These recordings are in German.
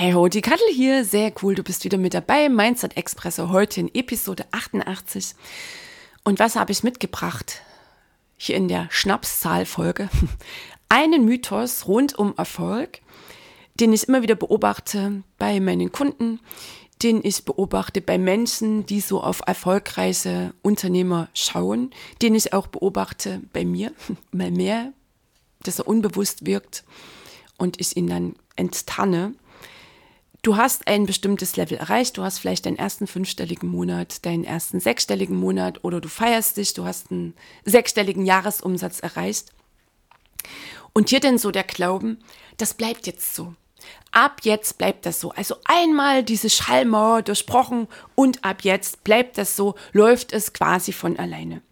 Hey ho, die Kattel hier, sehr cool, du bist wieder mit dabei Mindset Expresso, heute in Episode 88. Und was habe ich mitgebracht? Hier in der Schnapszahlfolge. Einen Mythos rund um Erfolg, den ich immer wieder beobachte bei meinen Kunden, den ich beobachte bei Menschen, die so auf erfolgreiche Unternehmer schauen, den ich auch beobachte bei mir, mal mehr, dass er unbewusst wirkt und ich ihn dann enttarne du hast ein bestimmtes Level erreicht, du hast vielleicht deinen ersten fünfstelligen Monat, deinen ersten sechsstelligen Monat oder du feierst dich, du hast einen sechsstelligen Jahresumsatz erreicht. Und hier denn so der Glauben, das bleibt jetzt so. Ab jetzt bleibt das so. Also einmal diese Schallmauer durchbrochen und ab jetzt bleibt das so, läuft es quasi von alleine.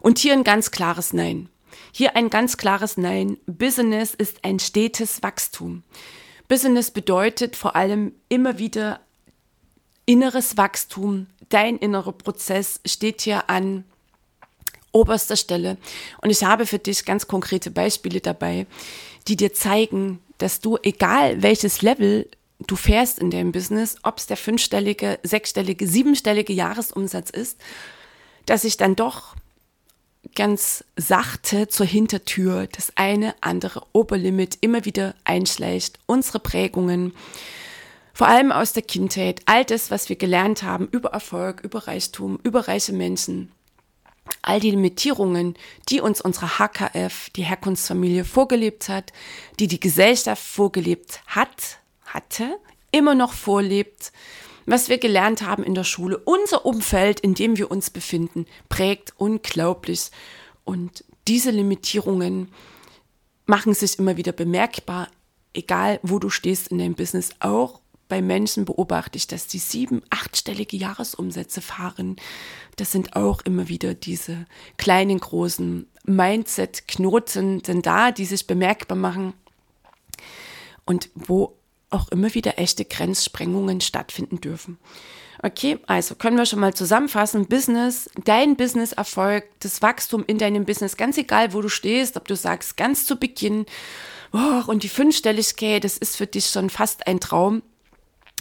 Und hier ein ganz klares Nein. Hier ein ganz klares Nein. Business ist ein stetes Wachstum. Business bedeutet vor allem immer wieder inneres Wachstum. Dein innerer Prozess steht hier an oberster Stelle. Und ich habe für dich ganz konkrete Beispiele dabei, die dir zeigen, dass du, egal welches Level du fährst in deinem Business, ob es der fünfstellige, sechsstellige, siebenstellige Jahresumsatz ist, dass sich dann doch ganz sachte zur Hintertür das eine andere Oberlimit immer wieder einschleicht. Unsere Prägungen, vor allem aus der Kindheit, all das, was wir gelernt haben über Erfolg, über Reichtum, über reiche Menschen, all die Limitierungen, die uns unsere HKF, die Herkunftsfamilie vorgelebt hat, die die Gesellschaft vorgelebt hat, hatte, immer noch vorlebt, was wir gelernt haben in der Schule, unser Umfeld, in dem wir uns befinden, prägt unglaublich. Und diese Limitierungen machen sich immer wieder bemerkbar, egal wo du stehst in deinem Business, auch bei Menschen beobachte ich, dass die sieben, achtstellige Jahresumsätze fahren. Das sind auch immer wieder diese kleinen, großen Mindset-Knoten sind da, die sich bemerkbar machen und wo auch immer wieder echte Grenzsprengungen stattfinden dürfen. Okay, also können wir schon mal zusammenfassen. Business, dein Business-Erfolg, das Wachstum in deinem Business, ganz egal, wo du stehst, ob du sagst, ganz zu Beginn, oh, und die Fünfstelligkeit, das ist für dich schon fast ein Traum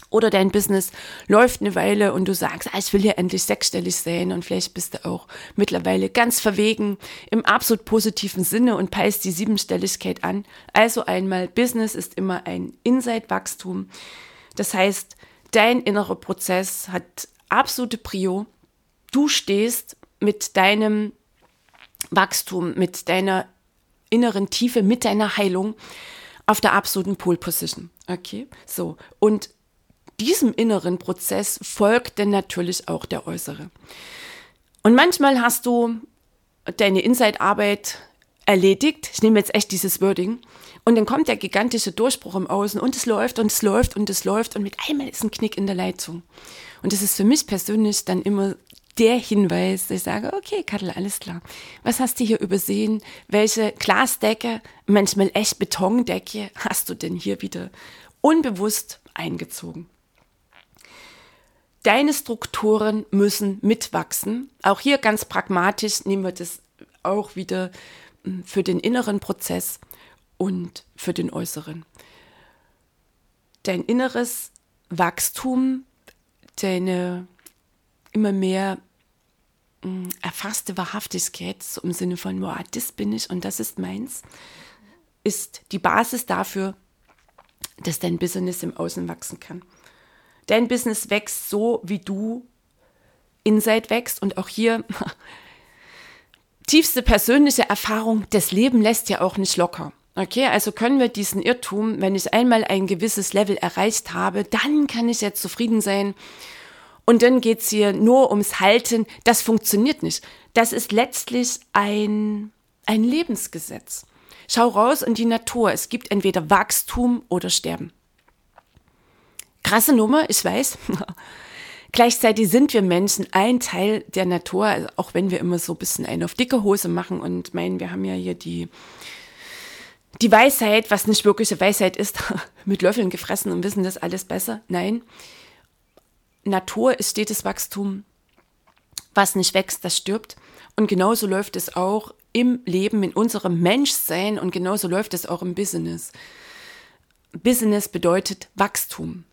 oder dein Business läuft eine Weile und du sagst, ah, ich will hier endlich sechsstellig sein und vielleicht bist du auch mittlerweile ganz verwegen im absolut positiven Sinne und peilst die Siebenstelligkeit an. Also einmal, Business ist immer ein Inside-Wachstum. Das heißt, dein innerer Prozess hat absolute Prio. Du stehst mit deinem Wachstum, mit deiner inneren Tiefe, mit deiner Heilung auf der absoluten Pole Position. Okay, so. Und diesem inneren Prozess folgt denn natürlich auch der äußere. Und manchmal hast du deine Inside-Arbeit erledigt. Ich nehme jetzt echt dieses Wording. Und dann kommt der gigantische Durchbruch im Außen und es läuft und es läuft und es läuft und mit einmal ist ein Knick in der Leitung. Und das ist für mich persönlich dann immer der Hinweis, dass ich sage, okay, Kattel, alles klar. Was hast du hier übersehen? Welche Glasdecke, manchmal echt Betondecke hast du denn hier wieder unbewusst eingezogen? Deine Strukturen müssen mitwachsen. Auch hier ganz pragmatisch nehmen wir das auch wieder hm, für den inneren Prozess und für den äußeren. Dein inneres Wachstum, deine immer mehr hm, erfasste Wahrhaftigkeit, so im Sinne von, wow, das bin ich und das ist meins, ist die Basis dafür, dass dein Business im Außen wachsen kann. Dein Business wächst so, wie du Inside wächst. Und auch hier tiefste persönliche Erfahrung, das Leben lässt ja auch nicht locker. Okay, also können wir diesen Irrtum, wenn ich einmal ein gewisses Level erreicht habe, dann kann ich jetzt zufrieden sein. Und dann geht es hier nur ums Halten. Das funktioniert nicht. das ist letztlich ein, ein Lebensgesetz. Schau raus in die Natur. Es gibt entweder Wachstum oder Sterben. Krasse Nummer, ich weiß. Gleichzeitig sind wir Menschen ein Teil der Natur, also auch wenn wir immer so ein bisschen einen auf dicke Hose machen und meinen, wir haben ja hier die, die Weisheit, was nicht wirkliche Weisheit ist, mit Löffeln gefressen und wissen das alles besser. Nein, Natur ist stetes Wachstum. Was nicht wächst, das stirbt. Und genauso läuft es auch im Leben, in unserem Menschsein und genauso läuft es auch im Business. Business bedeutet Wachstum.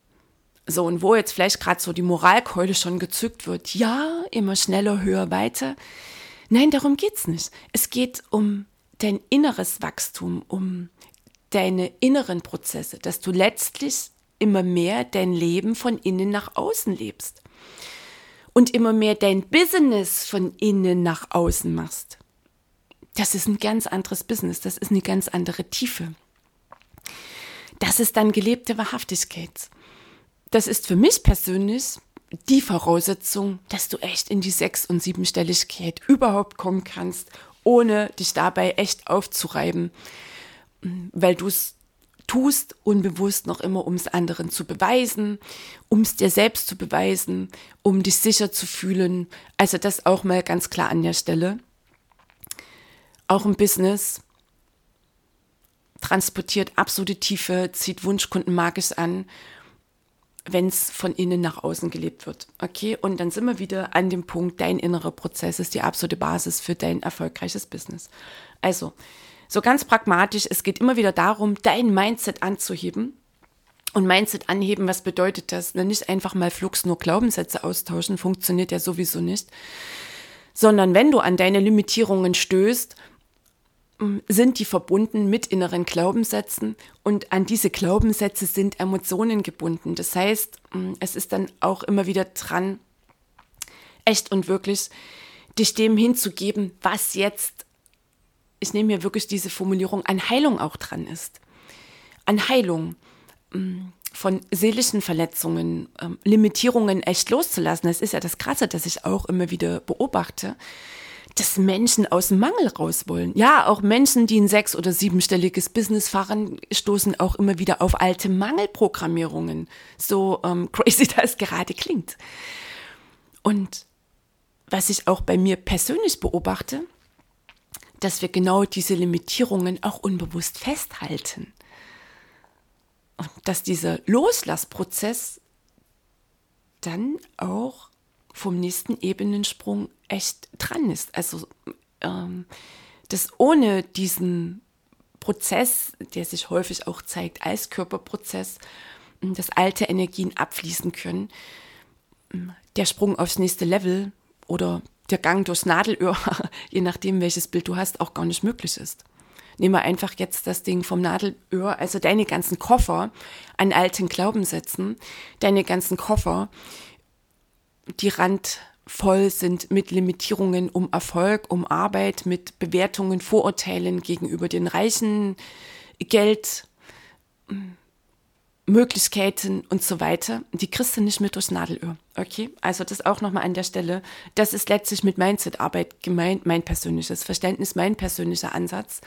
So, und wo jetzt vielleicht gerade so die Moralkeule schon gezückt wird, ja, immer schneller, höher, weiter. Nein, darum geht's nicht. Es geht um dein inneres Wachstum, um deine inneren Prozesse, dass du letztlich immer mehr dein Leben von innen nach außen lebst und immer mehr dein Business von innen nach außen machst. Das ist ein ganz anderes Business, das ist eine ganz andere Tiefe. Das ist dann gelebte Wahrhaftigkeit das ist für mich persönlich die Voraussetzung, dass du echt in die Sechs- und Siebenstelligkeit überhaupt kommen kannst, ohne dich dabei echt aufzureiben, weil du es tust, unbewusst noch immer, um es anderen zu beweisen, um es dir selbst zu beweisen, um dich sicher zu fühlen. Also das auch mal ganz klar an der Stelle. Auch im Business transportiert absolute Tiefe, zieht Wunschkunden magisch an wenn es von innen nach außen gelebt wird. Okay, und dann sind wir wieder an dem Punkt, dein innerer Prozess ist die absolute Basis für dein erfolgreiches Business. Also, so ganz pragmatisch, es geht immer wieder darum, dein Mindset anzuheben. Und Mindset anheben, was bedeutet das? Nicht einfach mal flugs nur Glaubenssätze austauschen, funktioniert ja sowieso nicht. Sondern wenn du an deine Limitierungen stößt, sind die verbunden mit inneren Glaubenssätzen und an diese Glaubenssätze sind Emotionen gebunden. Das heißt, es ist dann auch immer wieder dran, echt und wirklich dich dem hinzugeben, was jetzt, ich nehme mir wirklich diese Formulierung, an Heilung auch dran ist. An Heilung von seelischen Verletzungen, Limitierungen echt loszulassen. Das ist ja das Krasse, das ich auch immer wieder beobachte dass Menschen aus dem Mangel raus wollen. Ja, auch Menschen, die ein sechs- oder siebenstelliges Business fahren, stoßen auch immer wieder auf alte Mangelprogrammierungen. So ähm, crazy das gerade klingt. Und was ich auch bei mir persönlich beobachte, dass wir genau diese Limitierungen auch unbewusst festhalten. Und dass dieser Loslassprozess dann auch vom nächsten Ebenensprung echt dran ist. Also, ähm, dass ohne diesen Prozess, der sich häufig auch zeigt als Körperprozess, dass alte Energien abfließen können, der Sprung aufs nächste Level oder der Gang durchs Nadelöhr, je nachdem welches Bild du hast, auch gar nicht möglich ist. Nehmen wir einfach jetzt das Ding vom Nadelöhr, also deine ganzen Koffer an alten Glaubenssätzen, deine ganzen Koffer, die randvoll sind mit Limitierungen um Erfolg, um Arbeit, mit Bewertungen, Vorurteilen gegenüber den Reichen, Geld, Möglichkeiten und so weiter. Die kriegst du nicht mit durchs Nadelöhr. Okay? Also das auch nochmal an der Stelle. Das ist letztlich mit Mindset-Arbeit gemeint, mein persönliches Verständnis, mein persönlicher Ansatz.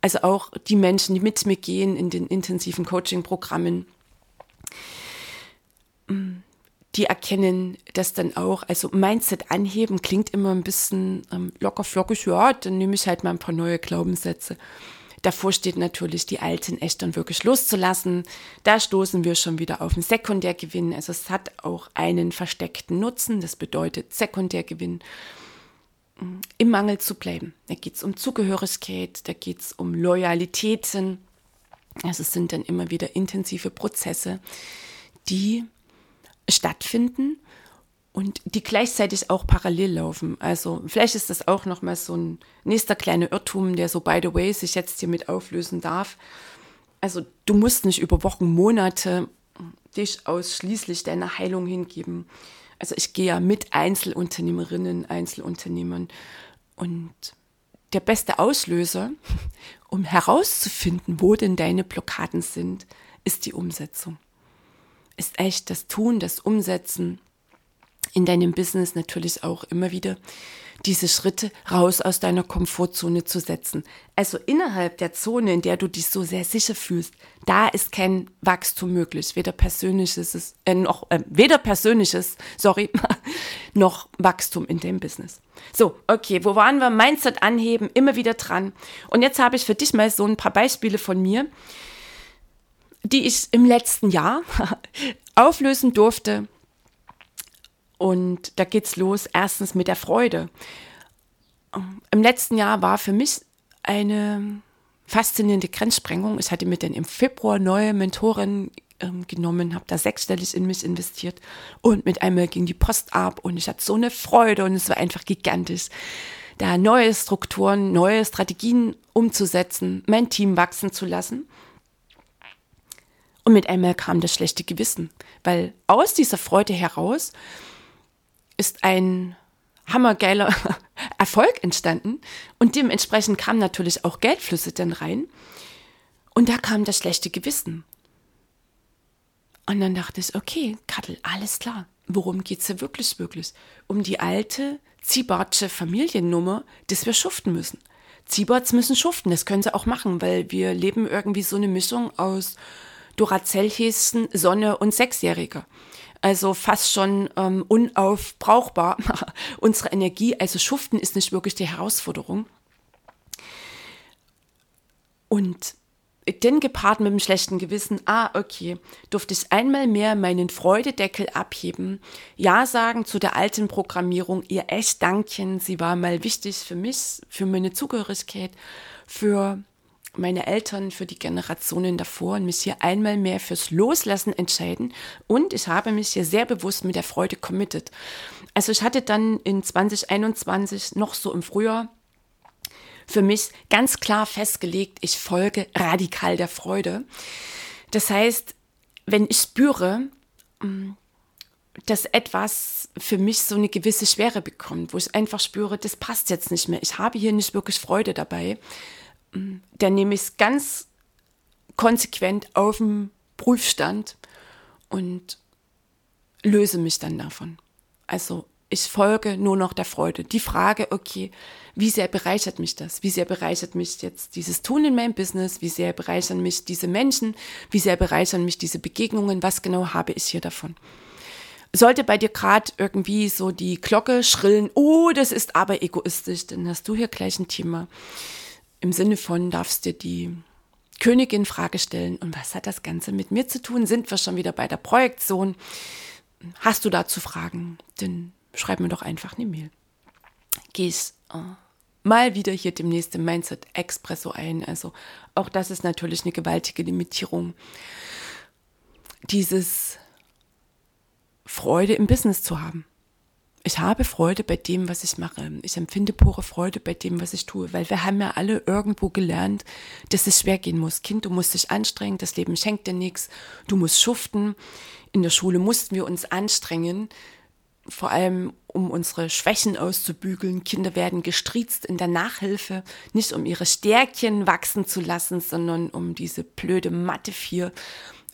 Also auch die Menschen, die mit mir gehen in den intensiven Coaching-Programmen die erkennen das dann auch. Also Mindset anheben klingt immer ein bisschen ähm, locker flockig. Ja, dann nehme ich halt mal ein paar neue Glaubenssätze. Davor steht natürlich, die alten echt dann wirklich loszulassen. Da stoßen wir schon wieder auf einen Sekundärgewinn. Also es hat auch einen versteckten Nutzen. Das bedeutet Sekundärgewinn. Im Mangel zu bleiben. Da geht es um Zugehörigkeit, da geht es um Loyalitäten. Also es sind dann immer wieder intensive Prozesse, die stattfinden und die gleichzeitig auch parallel laufen. Also vielleicht ist das auch noch mal so ein nächster kleiner Irrtum, der so by the way sich jetzt hier mit auflösen darf. Also du musst nicht über Wochen, Monate dich ausschließlich deiner Heilung hingeben. Also ich gehe ja mit Einzelunternehmerinnen, Einzelunternehmern und der beste Auslöser, um herauszufinden, wo denn deine Blockaden sind, ist die Umsetzung ist echt das Tun, das Umsetzen, in deinem Business natürlich auch immer wieder diese Schritte raus aus deiner Komfortzone zu setzen. Also innerhalb der Zone, in der du dich so sehr sicher fühlst, da ist kein Wachstum möglich, weder persönliches, äh, noch äh, weder persönliches, sorry, noch Wachstum in dem Business. So, okay, wo waren wir? Mindset anheben, immer wieder dran. Und jetzt habe ich für dich mal so ein paar Beispiele von mir, die ich im letzten Jahr auflösen durfte und da geht's los erstens mit der Freude. Im letzten Jahr war für mich eine faszinierende Grenzsprengung. Ich hatte mir dann im Februar neue Mentoren ähm, genommen, habe da sechsstellig in mich investiert und mit einmal ging die Post ab und ich hatte so eine Freude und es war einfach gigantisch, da neue Strukturen, neue Strategien umzusetzen, mein Team wachsen zu lassen. Und mit einmal kam das schlechte Gewissen, weil aus dieser Freude heraus ist ein hammergeiler Erfolg entstanden und dementsprechend kamen natürlich auch Geldflüsse dann rein und da kam das schlechte Gewissen. Und dann dachte ich, okay, Kattel, alles klar. Worum geht es hier wirklich, wirklich? Um die alte Ziebartsche Familiennummer, dass wir schuften müssen. Ziebarts müssen schuften, das können sie auch machen, weil wir leben irgendwie so eine Mischung aus Duracell-Häschen, Sonne und Sechsjähriger also fast schon ähm, unaufbrauchbar. Unsere Energie, also Schuften ist nicht wirklich die Herausforderung. Und denn gepaart mit dem schlechten Gewissen, ah, okay, durfte ich einmal mehr meinen Freudedeckel abheben, Ja sagen zu der alten Programmierung, ihr echt Dankchen, sie war mal wichtig für mich, für meine Zugehörigkeit, für meine Eltern, für die Generationen davor und mich hier einmal mehr fürs Loslassen entscheiden. Und ich habe mich hier sehr bewusst mit der Freude committed. Also ich hatte dann in 2021 noch so im Frühjahr für mich ganz klar festgelegt, ich folge radikal der Freude. Das heißt, wenn ich spüre, mm, dass etwas für mich so eine gewisse Schwere bekommt, wo ich einfach spüre, das passt jetzt nicht mehr, ich habe hier nicht wirklich Freude dabei, dann nehme ich es ganz konsequent auf den Prüfstand und löse mich dann davon. Also ich folge nur noch der Freude. Die Frage, okay, wie sehr bereichert mich das? Wie sehr bereichert mich jetzt dieses Tun in meinem Business? Wie sehr bereichern mich diese Menschen? Wie sehr bereichern mich diese Begegnungen? Was genau habe ich hier davon? Sollte bei dir gerade irgendwie so die Glocke schrillen, oh, das ist aber egoistisch, dann hast du hier gleich ein Thema im Sinne von darfst dir die Königin Frage stellen, und was hat das Ganze mit mir zu tun? Sind wir schon wieder bei der Projektion? Hast du dazu Fragen? Dann schreib mir doch einfach eine Mail. Gehst äh, mal wieder hier demnächst im Mindset Expresso ein. Also auch das ist natürlich eine gewaltige Limitierung. Dieses Freude im Business zu haben ich habe Freude bei dem, was ich mache. Ich empfinde pure Freude bei dem, was ich tue, weil wir haben ja alle irgendwo gelernt, dass es schwer gehen muss. Kind, du musst dich anstrengen, das Leben schenkt dir nichts, du musst schuften. In der Schule mussten wir uns anstrengen, vor allem um unsere Schwächen auszubügeln. Kinder werden gestriezt in der Nachhilfe, nicht um ihre Stärkchen wachsen zu lassen, sondern um diese blöde Mathe 4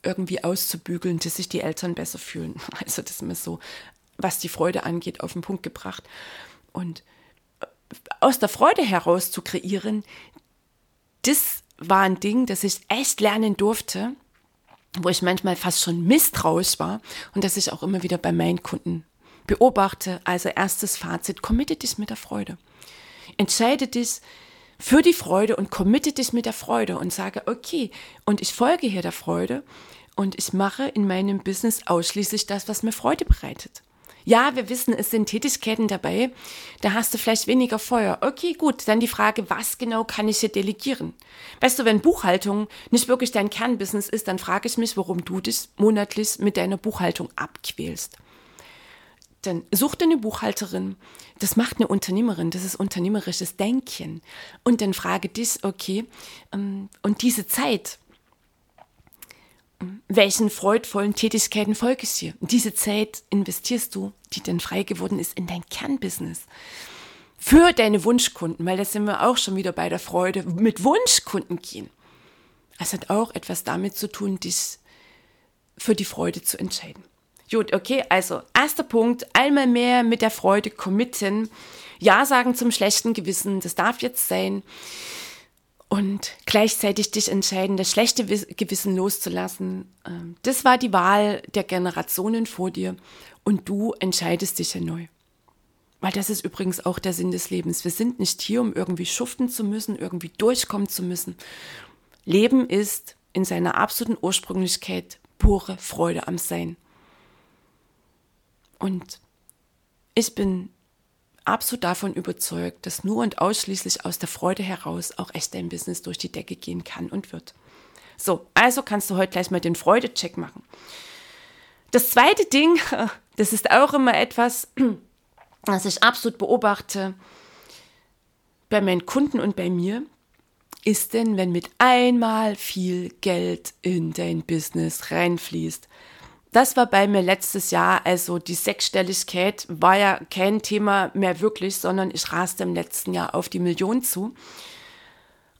irgendwie auszubügeln, dass sich die Eltern besser fühlen. Also das ist mir so was die Freude angeht, auf den Punkt gebracht. Und äh, aus der Freude heraus zu kreieren, das war ein Ding, das ich echt lernen durfte, wo ich manchmal fast schon misstrauisch war und das ich auch immer wieder bei meinen Kunden beobachte. Also erstes Fazit, committe dich mit der Freude. Entscheide dich für die Freude und committe dich mit der Freude und sage, okay, und ich folge hier der Freude und ich mache in meinem Business ausschließlich das, was mir Freude bereitet. Ja, wir wissen, es sind Tätigkeiten dabei, da hast du vielleicht weniger Feuer. Okay, gut, dann die Frage, was genau kann ich hier delegieren? Weißt du, wenn Buchhaltung nicht wirklich dein Kernbusiness ist, dann frage ich mich, warum du dich monatlich mit deiner Buchhaltung abquälst. Dann such dir eine Buchhalterin. Das macht eine Unternehmerin. Das ist unternehmerisches Denken. Und dann frage dich, okay, ähm, und diese Zeit, welchen freudvollen Tätigkeiten folgst dir? Diese Zeit investierst du, die dann frei geworden ist, in dein Kernbusiness. Für deine Wunschkunden, weil da sind wir auch schon wieder bei der Freude, mit Wunschkunden gehen. Es hat auch etwas damit zu tun, dich für die Freude zu entscheiden. Gut, okay, also erster Punkt, einmal mehr mit der Freude committen. Ja sagen zum schlechten Gewissen, das darf jetzt sein. Und gleichzeitig dich entscheiden, das schlechte Gewissen loszulassen. Ähm, das war die Wahl der Generationen vor dir und du entscheidest dich ja neu. Weil das ist übrigens auch der Sinn des Lebens. Wir sind nicht hier, um irgendwie schuften zu müssen, irgendwie durchkommen zu müssen. Leben ist in seiner absoluten Ursprünglichkeit pure Freude am Sein. Und ich bin absolut davon überzeugt, dass nur und ausschließlich aus der Freude heraus auch echt dein Business durch die Decke gehen kann und wird. So, also kannst du heute gleich mal den Freudecheck machen. Das zweite Ding, das ist auch immer etwas, was ich absolut beobachte bei meinen Kunden und bei mir, ist denn, wenn mit einmal viel Geld in dein Business reinfließt, das war bei mir letztes Jahr, also die Sechsstelligkeit war ja kein Thema mehr wirklich, sondern ich raste im letzten Jahr auf die Million zu.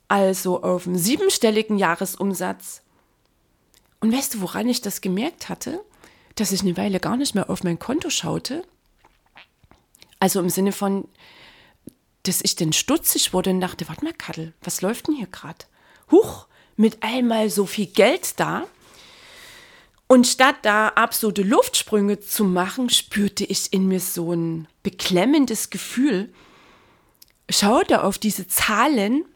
Also auf einen siebenstelligen Jahresumsatz. Und weißt du, woran ich das gemerkt hatte? Dass ich eine Weile gar nicht mehr auf mein Konto schaute. Also im Sinne von, dass ich dann stutzig wurde und dachte, warte mal, Kaddel, was läuft denn hier gerade? Huch, mit einmal so viel Geld da. Und statt da absolute Luftsprünge zu machen, spürte ich in mir so ein beklemmendes Gefühl, schaute auf diese Zahlen,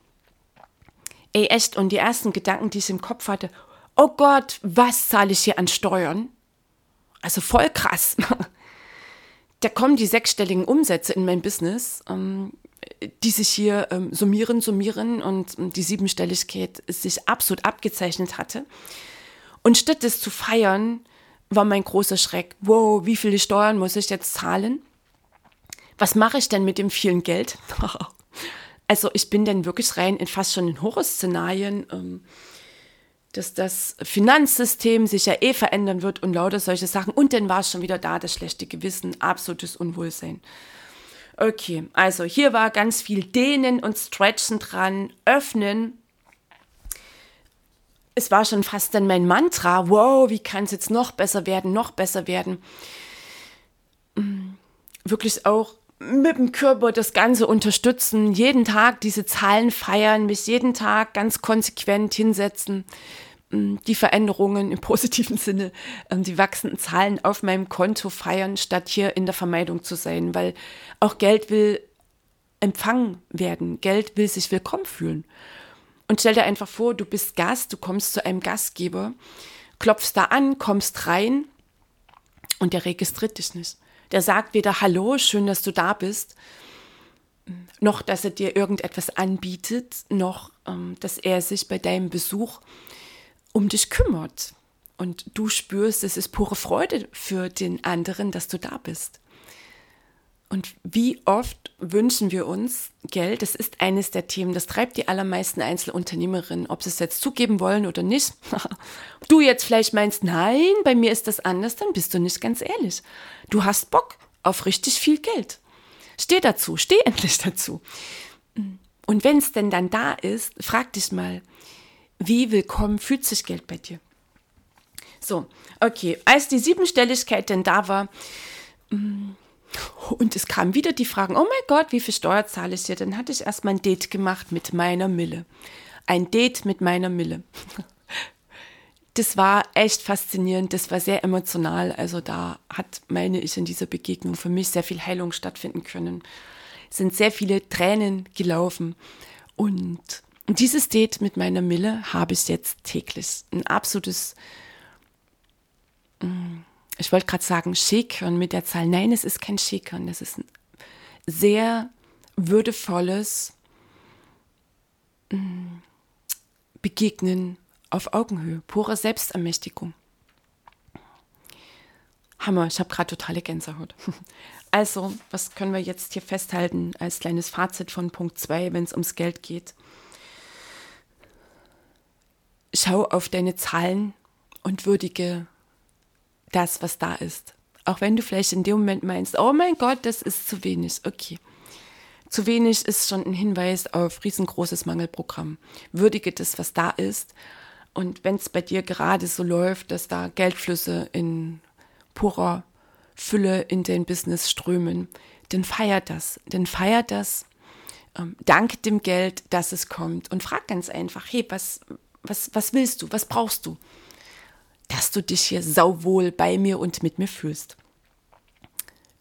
ey echt, und die ersten Gedanken, die ich im Kopf hatte, oh Gott, was zahle ich hier an Steuern? Also voll krass. da kommen die sechsstelligen Umsätze in mein Business, ähm, die sich hier ähm, summieren, summieren und die Siebenstelligkeit sich absolut abgezeichnet hatte. Und statt das zu feiern, war mein großer Schreck, wow, wie viele Steuern muss ich jetzt zahlen? Was mache ich denn mit dem vielen Geld? also ich bin dann wirklich rein in fast schon in Horrorszenarien, ähm, dass das Finanzsystem sich ja eh verändern wird und lauter solche Sachen. Und dann war es schon wieder da, das schlechte Gewissen, absolutes Unwohlsein. Okay, also hier war ganz viel Dehnen und Stretchen dran, öffnen, es war schon fast dann mein Mantra, wow, wie kann es jetzt noch besser werden, noch besser werden. Mm, wirklich auch mit dem Körper das Ganze unterstützen, jeden Tag diese Zahlen feiern, mich jeden Tag ganz konsequent hinsetzen, mm, die Veränderungen im positiven Sinne, ähm, die wachsenden Zahlen auf meinem Konto feiern, statt hier in der Vermeidung zu sein, weil auch Geld will empfangen werden, Geld will sich willkommen fühlen. Und stell dir einfach vor, du bist Gast, du kommst zu einem Gastgeber, klopfst da an, kommst rein und der registriert dich nicht. Der sagt weder Hallo, schön, dass du da bist, noch dass er dir irgendetwas anbietet, noch ähm, dass er sich bei deinem Besuch um dich kümmert. Und du spürst, es ist pure Freude für den anderen, dass du da bist. Und wie oft wünschen wir uns Geld? Das ist eines der Themen, das treibt die allermeisten Einzelunternehmerinnen, ob sie es jetzt zugeben wollen oder nicht. du jetzt vielleicht meinst, nein, bei mir ist das anders, dann bist du nicht ganz ehrlich. Du hast Bock auf richtig viel Geld. Steh dazu, steh endlich dazu. Und wenn es denn dann da ist, frag dich mal, wie willkommen fühlt sich Geld bei dir? So, okay, als die Siebenstelligkeit denn da war, und es kamen wieder die Fragen, oh mein Gott, wie viel Steuer zahle ich dir? Dann hatte ich erstmal ein Date gemacht mit meiner Mille. Ein Date mit meiner Mille. Das war echt faszinierend, das war sehr emotional. Also da hat, meine ich, in dieser Begegnung für mich sehr viel Heilung stattfinden können. Es sind sehr viele Tränen gelaufen. Und dieses Date mit meiner Mille habe ich jetzt täglich. Ein absolutes... Mm, ich wollte gerade sagen Schäkern mit der Zahl. Nein, es ist kein Schäkern. Das ist ein sehr würdevolles mm, Begegnen auf Augenhöhe, pure Selbstermächtigung. Hammer, ich habe gerade totale Gänsehaut. Also, was können wir jetzt hier festhalten als kleines Fazit von Punkt 2, wenn es ums Geld geht? Schau auf deine Zahlen und würdige das, was da ist. Auch wenn du vielleicht in dem Moment meinst, oh mein Gott, das ist zu wenig. Okay. Zu wenig ist schon ein Hinweis auf riesengroßes Mangelprogramm. Würdige das, was da ist. Und wenn es bei dir gerade so läuft, dass da Geldflüsse in purer Fülle in dein Business strömen, dann feiert das, dann feiert das, ähm, dank dem Geld, dass es kommt und frag ganz einfach, hey, was, was, was willst du, was brauchst du, dass du dich hier sauwohl bei mir und mit mir fühlst.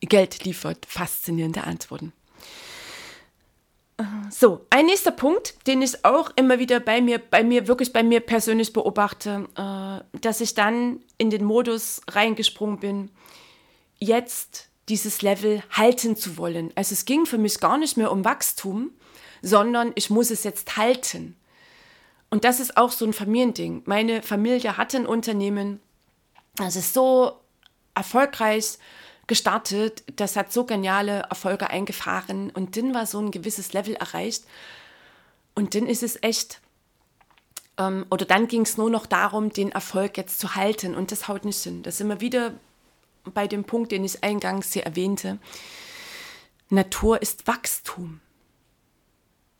Geld liefert faszinierende Antworten. So, ein nächster Punkt, den ich auch immer wieder bei mir, bei mir, wirklich bei mir persönlich beobachte, äh, dass ich dann in den Modus reingesprungen bin, jetzt dieses Level halten zu wollen. Also es ging für mich gar nicht mehr um Wachstum, sondern ich muss es jetzt halten. Und das ist auch so ein Familiending. Meine Familie hatte ein Unternehmen, das ist so erfolgreich gestartet, das hat so geniale Erfolge eingefahren und dann war so ein gewisses Level erreicht. Und dann ist es echt, ähm, oder dann ging es nur noch darum, den Erfolg jetzt zu halten und das haut nicht hin. Das sind wir wieder bei dem Punkt, den ich eingangs hier erwähnte. Natur ist Wachstum.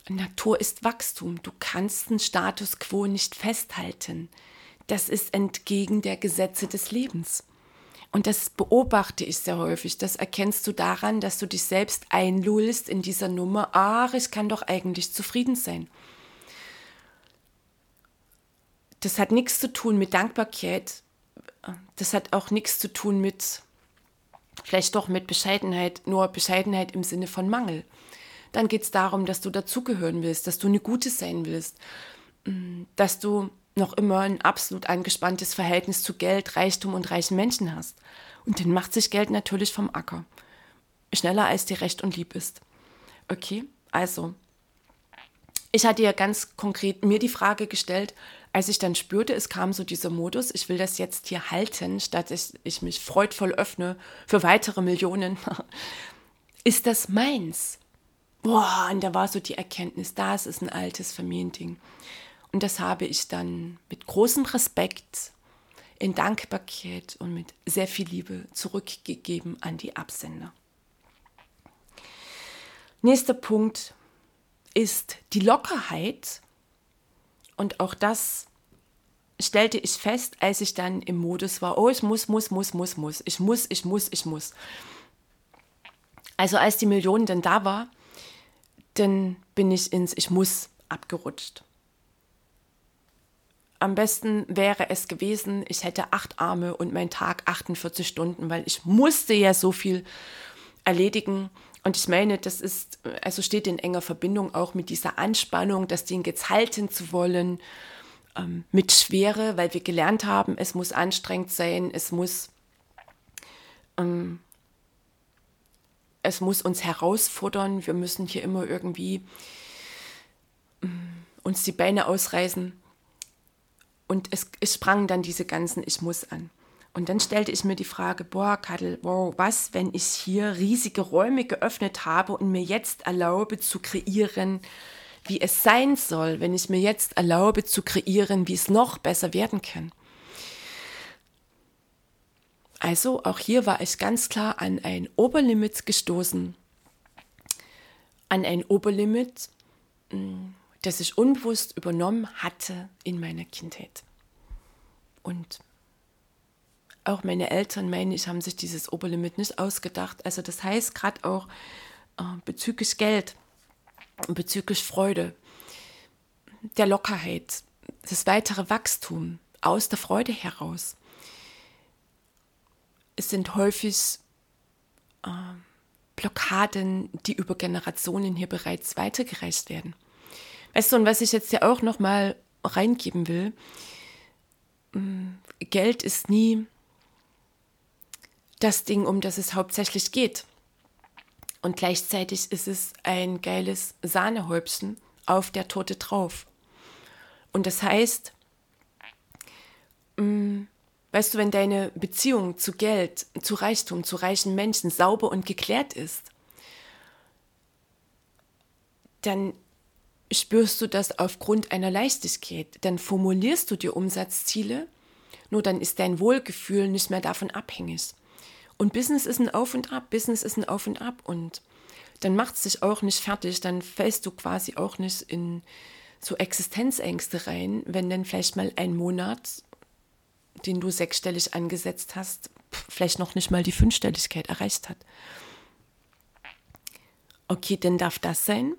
Natur ist Wachstum. Du kannst den Status quo nicht festhalten. Das ist entgegen der Gesetze des Lebens. Und das beobachte ich sehr häufig. Das erkennst du daran, dass du dich selbst einlullst in dieser Nummer. Ach, ich kann doch eigentlich zufrieden sein. Das hat nichts zu tun mit Dankbarkeit. Das hat auch nichts zu tun mit, vielleicht doch mit Bescheidenheit, nur Bescheidenheit im Sinne von Mangel. Dann geht es darum, dass du dazugehören willst, dass du eine Gute sein willst, dass du noch immer ein absolut angespanntes Verhältnis zu Geld, Reichtum und reichen Menschen hast. Und dann macht sich Geld natürlich vom Acker. Schneller als dir recht und lieb ist. Okay, also. Ich hatte ja ganz konkret mir die Frage gestellt, als ich dann spürte, es kam so dieser Modus, ich will das jetzt hier halten, statt ich, ich mich freudvoll öffne für weitere Millionen. ist das meins? Boah, und da war so die Erkenntnis, das ist ein altes Familiending. Und das habe ich dann mit großem Respekt, in Dankbarkeit und mit sehr viel Liebe zurückgegeben an die Absender. Nächster Punkt ist die Lockerheit. Und auch das stellte ich fest, als ich dann im Modus war, oh, ich muss, muss, muss, muss, muss, ich muss, ich muss, ich muss. Also als die Millionen dann da war, dann bin ich ins Ich muss abgerutscht. Am besten wäre es gewesen, ich hätte acht Arme und mein Tag 48 Stunden, weil ich musste ja so viel erledigen. Und ich meine, das ist, also steht in enger Verbindung auch mit dieser Anspannung, das Ding jetzt halten zu wollen, ähm, mit Schwere, weil wir gelernt haben, es muss anstrengend sein, es muss, ähm, es muss uns herausfordern, wir müssen hier immer irgendwie ähm, uns die Beine ausreißen. Und es, es sprangen dann diese ganzen Ich muss an. Und dann stellte ich mir die Frage, boah, Kadel, wow, was, wenn ich hier riesige Räume geöffnet habe und mir jetzt erlaube zu kreieren, wie es sein soll, wenn ich mir jetzt erlaube zu kreieren, wie es noch besser werden kann. Also auch hier war ich ganz klar an ein Oberlimit gestoßen, an ein Oberlimit, hm, das ich unbewusst übernommen hatte in meiner Kindheit. Und auch meine Eltern, meine ich, haben sich dieses Oberlimit nicht ausgedacht. Also das heißt gerade auch äh, bezüglich Geld, bezüglich Freude, der Lockerheit, das weitere Wachstum aus der Freude heraus. Es sind häufig äh, Blockaden, die über Generationen hier bereits weitergereicht werden. Weißt du, und was ich jetzt ja auch nochmal reingeben will, mm, Geld ist nie das Ding, um das es hauptsächlich geht. Und gleichzeitig ist es ein geiles Sahnehäubchen auf der Torte drauf. Und das heißt, mm, weißt du, wenn deine Beziehung zu Geld, zu Reichtum, zu reichen Menschen sauber und geklärt ist, dann spürst du das aufgrund einer Leichtigkeit. Dann formulierst du dir Umsatzziele, nur dann ist dein Wohlgefühl nicht mehr davon abhängig. Und Business ist ein Auf und Ab, Business ist ein Auf und Ab und dann macht es dich auch nicht fertig, dann fällst du quasi auch nicht in so Existenzängste rein, wenn dann vielleicht mal ein Monat, den du sechsstellig angesetzt hast, vielleicht noch nicht mal die Fünfstelligkeit erreicht hat. Okay, dann darf das sein.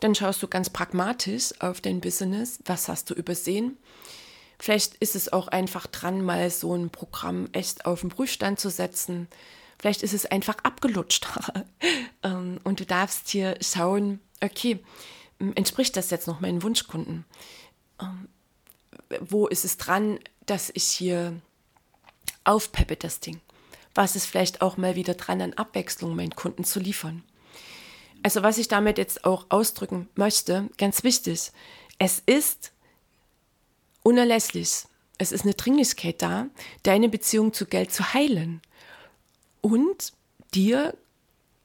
Dann schaust du ganz pragmatisch auf dein Business. Was hast du übersehen? Vielleicht ist es auch einfach dran, mal so ein Programm echt auf den Prüfstand zu setzen. Vielleicht ist es einfach abgelutscht. Ähm, und du darfst hier schauen, okay, entspricht das jetzt noch meinen Wunschkunden? Wo ist es dran, dass ich hier aufpeppe das Ding? Was ist vielleicht auch mal wieder dran, an Abwechslung meinen Kunden zu liefern? Also was ich damit jetzt auch ausdrücken möchte, ganz wichtig, es ist unerlässlich, es ist eine Dringlichkeit da, deine Beziehung zu Geld zu heilen und dir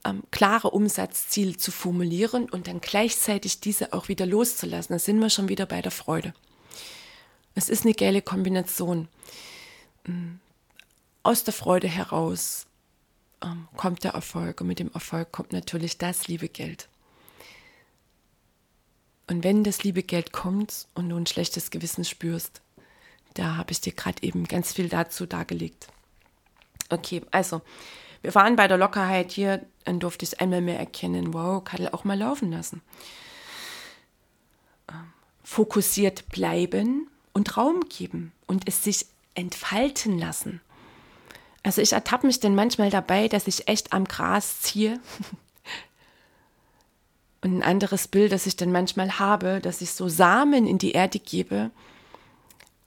ähm, klare Umsatzziele zu formulieren und dann gleichzeitig diese auch wieder loszulassen. Da sind wir schon wieder bei der Freude. Es ist eine geile Kombination. Mm, aus der Freude heraus ähm, kommt der Erfolg und mit dem Erfolg kommt natürlich das liebe Geld. Und wenn das liebe Geld kommt und du ein schlechtes Gewissen spürst, da habe ich dir gerade eben ganz viel dazu dargelegt. Okay, also wir waren bei der Lockerheit hier, dann durfte ich einmal mehr erkennen, wow, Kadel auch mal laufen lassen. Ähm, fokussiert bleiben und Raum geben und es sich entfalten lassen. Also ich ertappe mich denn manchmal dabei, dass ich echt am Gras ziehe. Und ein anderes Bild, das ich dann manchmal habe, dass ich so Samen in die Erde gebe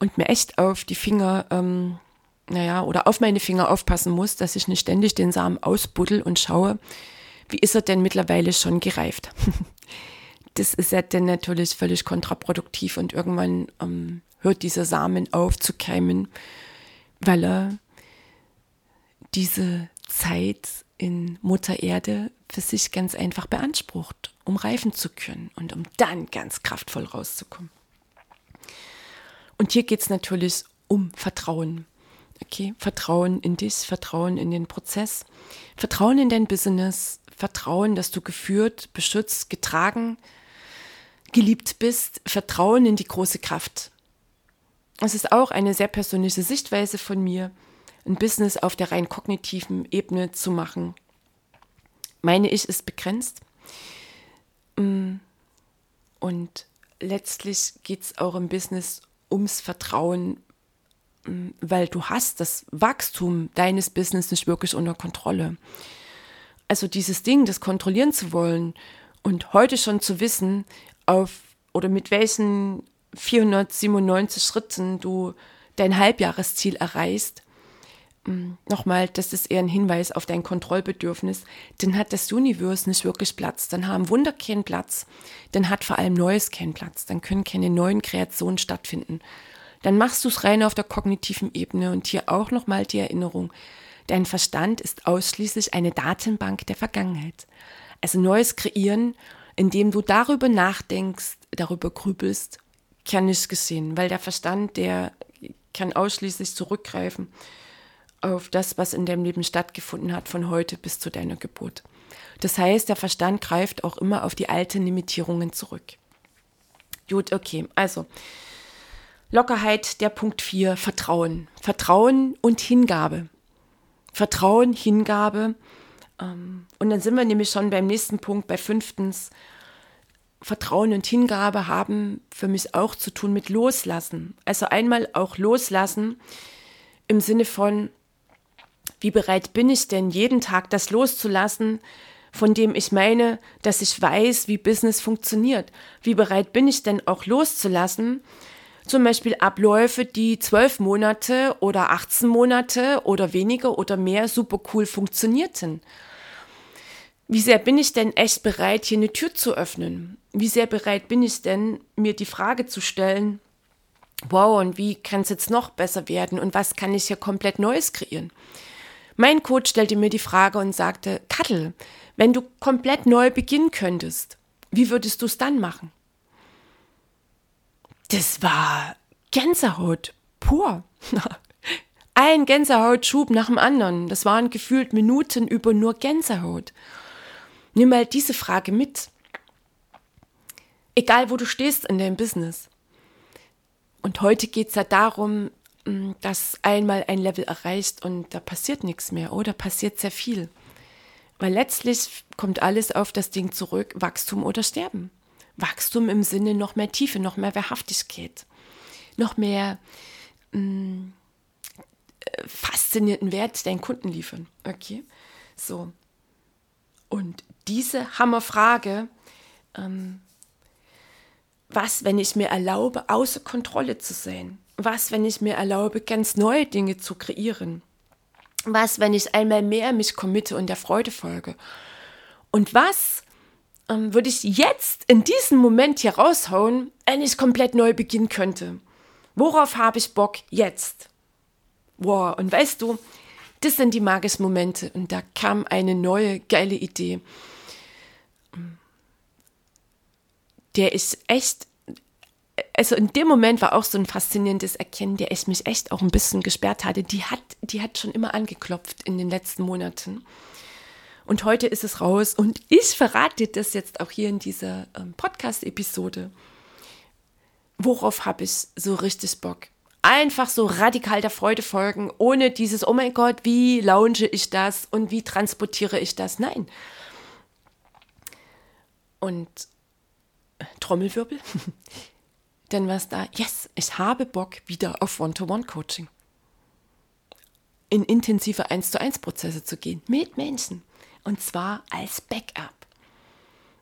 und mir echt auf die Finger, ähm, naja, oder auf meine Finger aufpassen muss, dass ich nicht ständig den Samen ausbuddel und schaue, wie ist er denn mittlerweile schon gereift. das ist ja dann natürlich völlig kontraproduktiv und irgendwann ähm, hört dieser Samen auf zu keimen, weil er diese Zeit in Mutter Erde für sich ganz einfach beansprucht, um reifen zu können und um dann ganz kraftvoll rauszukommen. Und hier geht es natürlich um Vertrauen. Okay, Vertrauen in dich, Vertrauen in den Prozess, Vertrauen in dein Business, Vertrauen, dass du geführt, beschützt, getragen, geliebt bist, Vertrauen in die große Kraft. Es ist auch eine sehr persönliche Sichtweise von mir, ein Business auf der rein kognitiven Ebene zu machen. Meine ich ist begrenzt. Mm. Und letztlich geht es auch im Business ums Vertrauen, mm, weil du hast das Wachstum deines Business nicht wirklich unter Kontrolle. Also dieses Ding, das kontrollieren zu wollen und heute schon zu wissen, auf oder mit welchen 497 Schritten du dein Halbjahresziel erreichst, Mm, nochmal, das ist eher ein Hinweis auf dein Kontrollbedürfnis, dann hat das Universum nicht wirklich Platz, dann haben Wunder keinen Platz, dann hat vor allem Neues keinen Platz, dann können keine neuen Kreationen stattfinden. Dann machst du es rein auf der kognitiven Ebene und hier auch nochmal die Erinnerung. Dein Verstand ist ausschließlich eine Datenbank der Vergangenheit. Also Neues kreieren, indem du darüber nachdenkst, darüber grübelst, kann nicht gesehen, weil der Verstand, der kann ausschließlich zurückgreifen auf das, was in deinem Leben stattgefunden hat, von heute bis zu deiner Geburt. Das heißt, der Verstand greift auch immer auf die alten Limitierungen zurück. Gut, okay, also Lockerheit, der Punkt 4, Vertrauen. Vertrauen und Hingabe. Vertrauen, Hingabe. Ähm, und dann sind wir nämlich schon beim nächsten Punkt, bei fünftens. Vertrauen und Hingabe haben für mich auch zu tun mit Loslassen. Also einmal auch loslassen im Sinne von, wie bereit bin ich denn, jeden Tag das loszulassen, von dem ich meine, dass ich weiß, wie Business funktioniert? Wie bereit bin ich denn auch loszulassen? Zum Beispiel Abläufe, die zwölf Monate oder 18 Monate oder weniger oder mehr super cool funktionierten. Wie sehr bin ich denn echt bereit, hier eine Tür zu öffnen? Wie sehr bereit bin ich denn, mir die Frage zu stellen, wow, und wie kann es jetzt noch besser werden und was kann ich hier komplett Neues kreieren? Mein Coach stellte mir die Frage und sagte, Kattel, wenn du komplett neu beginnen könntest, wie würdest du es dann machen? Das war Gänsehaut pur. Ein Gänsehautschub nach dem anderen. Das waren gefühlt Minuten über nur Gänsehaut. Nimm mal diese Frage mit. Egal, wo du stehst in deinem Business. Und heute geht es ja darum, mm, dass einmal ein Level erreicht und da passiert nichts mehr oder passiert sehr viel. Weil letztlich kommt alles auf das Ding zurück, Wachstum oder Sterben. Wachstum im Sinne noch mehr Tiefe, noch mehr Wahrhaftigkeit, noch mehr mh, mm, äh, faszinierten Wert deinen Kunden liefern. Okay, so. Und diese Hammerfrage, ähm, was, wenn ich mir erlaube, außer Kontrolle zu sein? Was, wenn ich mir erlaube, ganz neue Dinge zu kreieren? Was, wenn ich einmal mehr mich committe und der Freude folge? Und was ähm, würde ich jetzt in diesem Moment hier raushauen, wenn ich komplett neu beginnen könnte? Worauf habe ich Bock jetzt? Wow, und weißt du, das sind die magischen Momente und da kam eine neue geile Idee, der ist echt also in dem Moment war auch so ein faszinierendes Erkennen, der ich mich echt auch ein bisschen gesperrt hatte. Die hat, die hat schon immer angeklopft in den letzten Monaten. Und heute ist es raus und ich verrate dir das jetzt auch hier in dieser ähm, Podcast-Episode. Worauf habe ich so richtig Bock? Einfach so radikal der Freude folgen, ohne dieses, oh mein Gott, wie launche ich das und wie transportiere ich das? Nein. Und Trommelwirbel. Dann war es da, yes, ich habe Bock wieder auf One-to-One-Coaching. In intensive 1 zu 1 Prozesse zu gehen mit Menschen. Und zwar als Backup.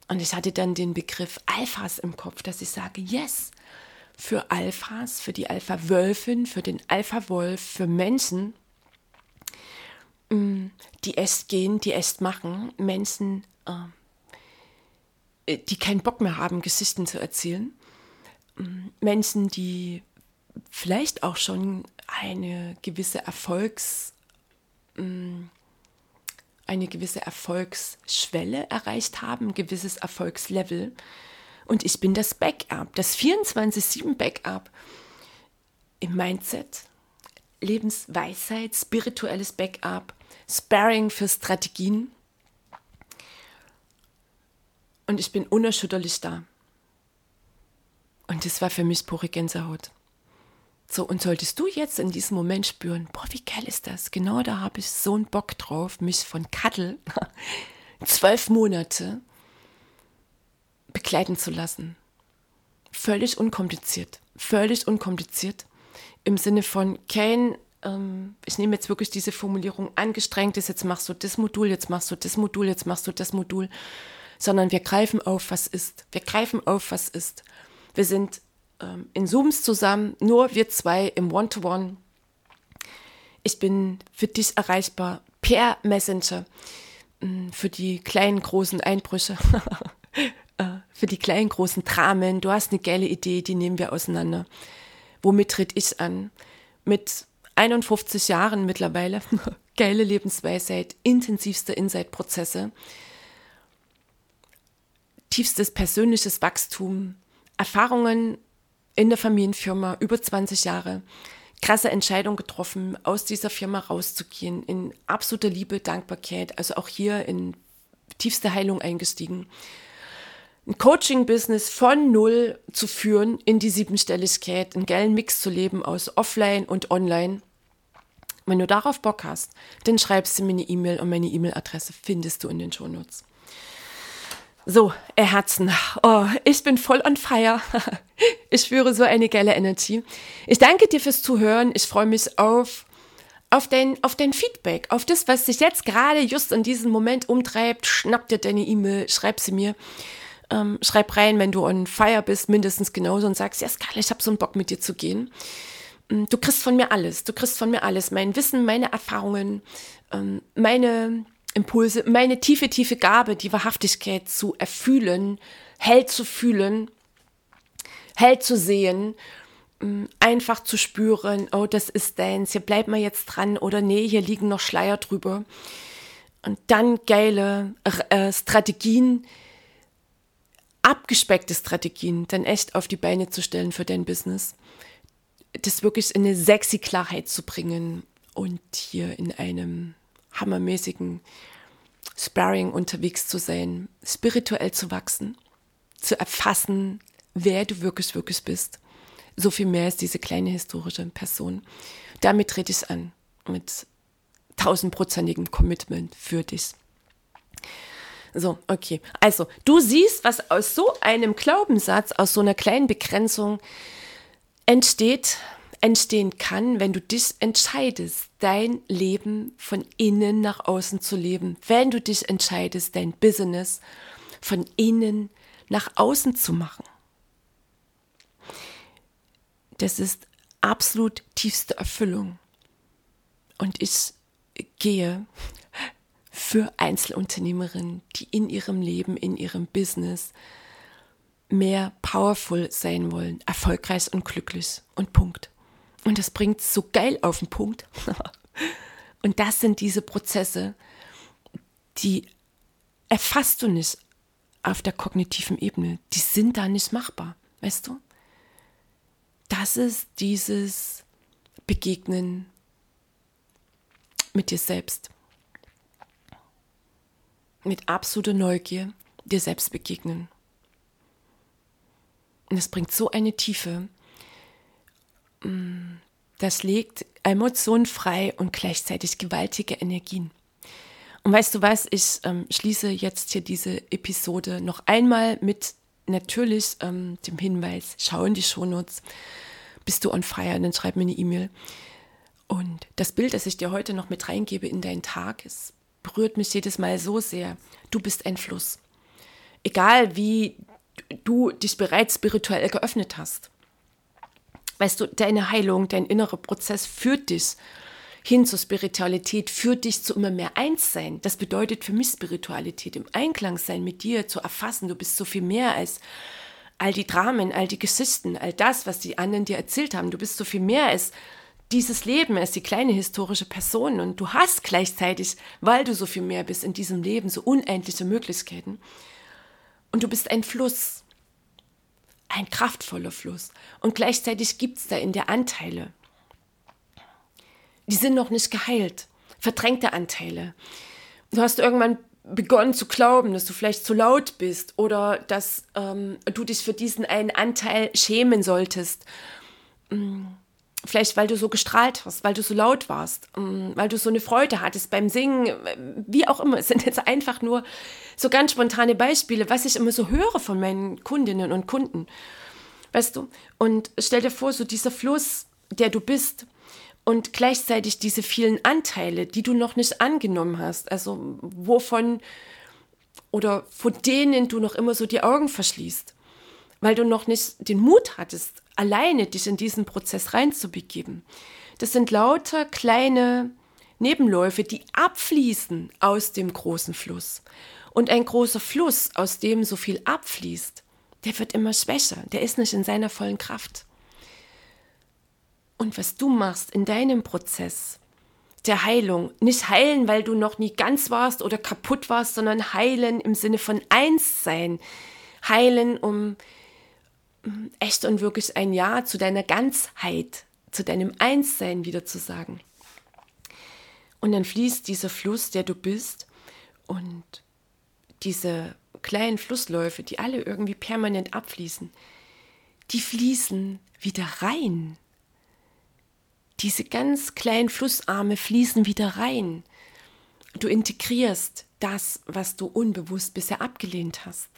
Und ich hatte dann den Begriff Alphas im Kopf, dass ich sage, yes, für Alphas, für die Alpha-Wölfin, für den Alpha-Wolf, für Menschen, mm, die echt gehen, die echt machen, Menschen, ähm, äh, die keinen Bock mehr haben, Geschichten zu erzählen. Mm, Menschen, die vielleicht auch schon eine gewisse Erfolgs, mm, eine gewisse Erfolgsschwelle erreicht haben, ein gewisses Erfolgslevel. Und ich bin das Backup, das 24-7 Backup im Mindset, Lebensweisheit, spirituelles Backup, Sparring für Strategien, und ich bin unerschütterlich da. Und das war für mich pure Gänsehaut. So, und solltest du jetzt in diesem Moment spüren, boah, wie geil ist das? Genau da habe ich so einen Bock drauf, mich von Kattel zwölf Monate begleiten zu lassen. Völlig unkompliziert. Völlig unkompliziert. Im Sinne von kein, ähm, ich nehme jetzt wirklich diese Formulierung angestrengtes, jetzt machst du das Modul, jetzt machst du das Modul, jetzt machst du das Modul, sondern wir greifen auf, was ist. Wir greifen auf, was ist. Wir sind ähm, in Zooms zusammen, nur wir zwei im One-to-One. -One. Ich bin für dich erreichbar per Messenger, mm, für die kleinen, großen Einbrüche, für die kleinen, großen Dramen. Du hast eine geile Idee, die nehmen wir auseinander. Womit tritt ich an? Mit 51 Jahren mittlerweile, geile Lebensweisheit, intensivste Insight-Prozesse tiefstes persönliches Wachstum, Erfahrungen in der Familienfirma, über 20 Jahre, krasse Entscheidung getroffen, aus dieser Firma rauszugehen, in absoluter Liebe, Dankbarkeit, also auch hier in tiefste Heilung eingestiegen. Ein Coaching-Business von null zu führen in die Siebenstelligkeit, einen geilen Mix zu leben aus Offline und Online. Wenn du darauf Bock hast, dann schreibst du mir eine E-Mail und meine E-Mail-Adresse findest du in den Shownotes. So, ihr Herzen, oh, ich bin voll on fire. Ich spüre so eine geile Energie. Ich danke dir fürs Zuhören. Ich freue mich auf, auf, dein, auf dein Feedback, auf das, was sich jetzt gerade just in diesem Moment umtreibt. Schnapp dir deine E-Mail, schreib sie mir. Ähm, schreib rein, wenn du on fire bist, mindestens genauso und sagst, ja, Scarlett, ich habe so einen Bock mit dir zu gehen. Mm, du kriegst von mir alles. Du kriegst von mir alles. Mein Wissen, meine Erfahrungen, ähm, meine Impulse, meine tiefe, tiefe Gabe, die Wahrhaftigkeit zu erfühlen, hell zu fühlen, hell zu sehen, mm, einfach zu spüren, oh, das ist deins, hier bleibt mal jetzt dran oder nee, hier liegen noch Schleier drüber. Und dann geile äh, Strategien, abgespeckte Strategien, dann echt auf die Beine zu stellen für dein Business. Das wirklich in eine sexy Klarheit zu bringen und hier in einem hammermäßigen Sparring unterwegs zu sein, spirituell zu wachsen, zu erfassen, wer du wirklich, wirklich bist, so viel mehr als diese kleine historische Person. Damit trete ich an, mit tausendprozentigem Commitment für dich. So, okay. Also, du siehst, was aus so einem Glaubenssatz, aus so einer kleinen Begrenzung entsteht, entstehen kann, wenn du dich entscheidest, dein Leben von innen nach außen zu leben. Wenn du dich entscheidest, dein Business von innen nach außen zu machen. Das ist absolut tiefste Erfüllung. Und ich gehe für Einzelunternehmerinnen, die in ihrem Leben, in ihrem Business mehr powerful sein wollen, erfolgreich und glücklich und Punkt. Und das bringt so geil auf den Punkt. und das sind diese Prozesse, die erfasst du nicht auf der kognitiven Ebene. Die sind da nicht machbar, weißt du? Das ist dieses Begegnen mit dir selbst. Mit absoluter Neugier dir selbst begegnen. Und es bringt so eine Tiefe. Mm, das legt Emotionen frei und gleichzeitig gewaltige Energien. Und weißt du was, ich ähm, schließe jetzt hier diese Episode noch einmal mit natürlich ähm, dem Hinweis, schau in die Shownotes, bist du on fire, dann schreib mir eine E-Mail. Und das Bild, das ich dir heute noch mit reingebe in deinen Tag, es berührt mich jedes Mal so sehr. Du bist ein Fluss. Egal wie du dich bereits spirituell geöffnet hast. Weißt du, deine Heilung, dein innerer Prozess führt dich hin zur Spiritualität, führt dich zu immer mehr Einssein. Das bedeutet für mich Spiritualität, im Einklang sein mit dir, zu erfassen. Du bist so viel mehr als all die Dramen, all die Geschichten, all das, was die anderen dir erzählt haben. Du bist so viel mehr als dieses Leben, als die kleine historische Person. Und du hast gleichzeitig, weil du so viel mehr bist in diesem Leben, so unendliche Möglichkeiten. Und du bist ein Fluss, ein kraftvoller Fluss. Und gleichzeitig gibt es da in der Anteile, die sind noch nicht geheilt. Verdrängte Anteile. Du hast irgendwann begonnen zu glauben, dass du vielleicht zu laut bist oder dass ähm, du dich für diesen einen Anteil schämen solltest. Mm, vielleicht, weil du so gestrahlt hast, weil du so laut warst, mm, weil du so eine Freude hattest beim Singen, wie auch immer. Es sind jetzt einfach nur so ganz spontane Beispiele, was ich immer so höre von meinen Kundinnen und Kunden. Weißt du? Und stell dir vor, so dieser Fluss, der du bist, und gleichzeitig diese vielen Anteile, die du noch nicht angenommen hast, also wovon oder von denen du noch immer so die Augen verschließt, weil du noch nicht den Mut hattest, alleine dich in diesen Prozess reinzubegeben. Das sind lauter kleine Nebenläufe, die abfließen aus dem großen Fluss. Und ein großer Fluss, aus dem so viel abfließt, der wird immer schwächer, der ist nicht in seiner vollen Kraft und was du machst in deinem Prozess der Heilung. Nicht heilen, weil du noch nie ganz warst oder kaputt warst, sondern heilen im Sinne von eins sein. Heilen, um echt und wirklich ein Ja zu deiner Ganzheit, zu deinem Einssein wieder zu sagen. Und dann fließt dieser Fluss, der du bist, und diese kleinen Flussläufe, die alle irgendwie permanent abfließen, die fließen wieder rein diese ganz kleinen Flussarme fließen wieder rein. Du integrierst das, was du unbewusst bisher abgelehnt hast.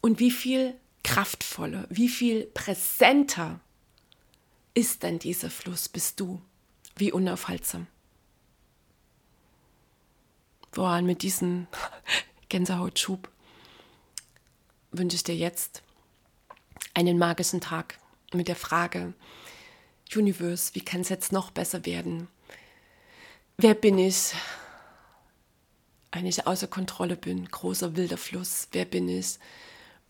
Und wie viel kraftvoller, wie viel präsenter ist dann dieser Fluss, bist du? Wie unaufhaltsam. Boah, mit diesem Gänsehautschub wünsche ich dir jetzt einen magischen Tag mit der Frage, Universe, wie kann es jetzt noch besser werden? Wer bin ich? Wenn ich außer Kontrolle bin, großer wilder Fluss, wer bin ich?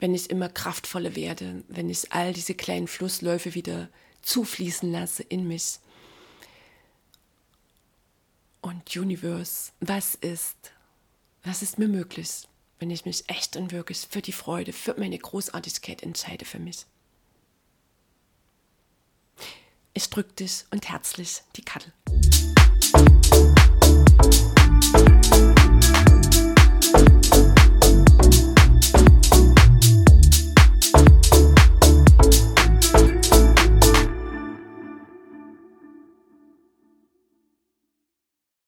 wenn ich immer kraftvoller werde, wenn ich all diese kleinen Flussläufe wieder zufließen lasse in mich. Und Universe, was ist, was ist mir möglich, wenn ich mich echt und wirklich für die Freude, für meine Großartigkeit entscheide für mich? Ich drücke dich und herzlich die Kattel. Musik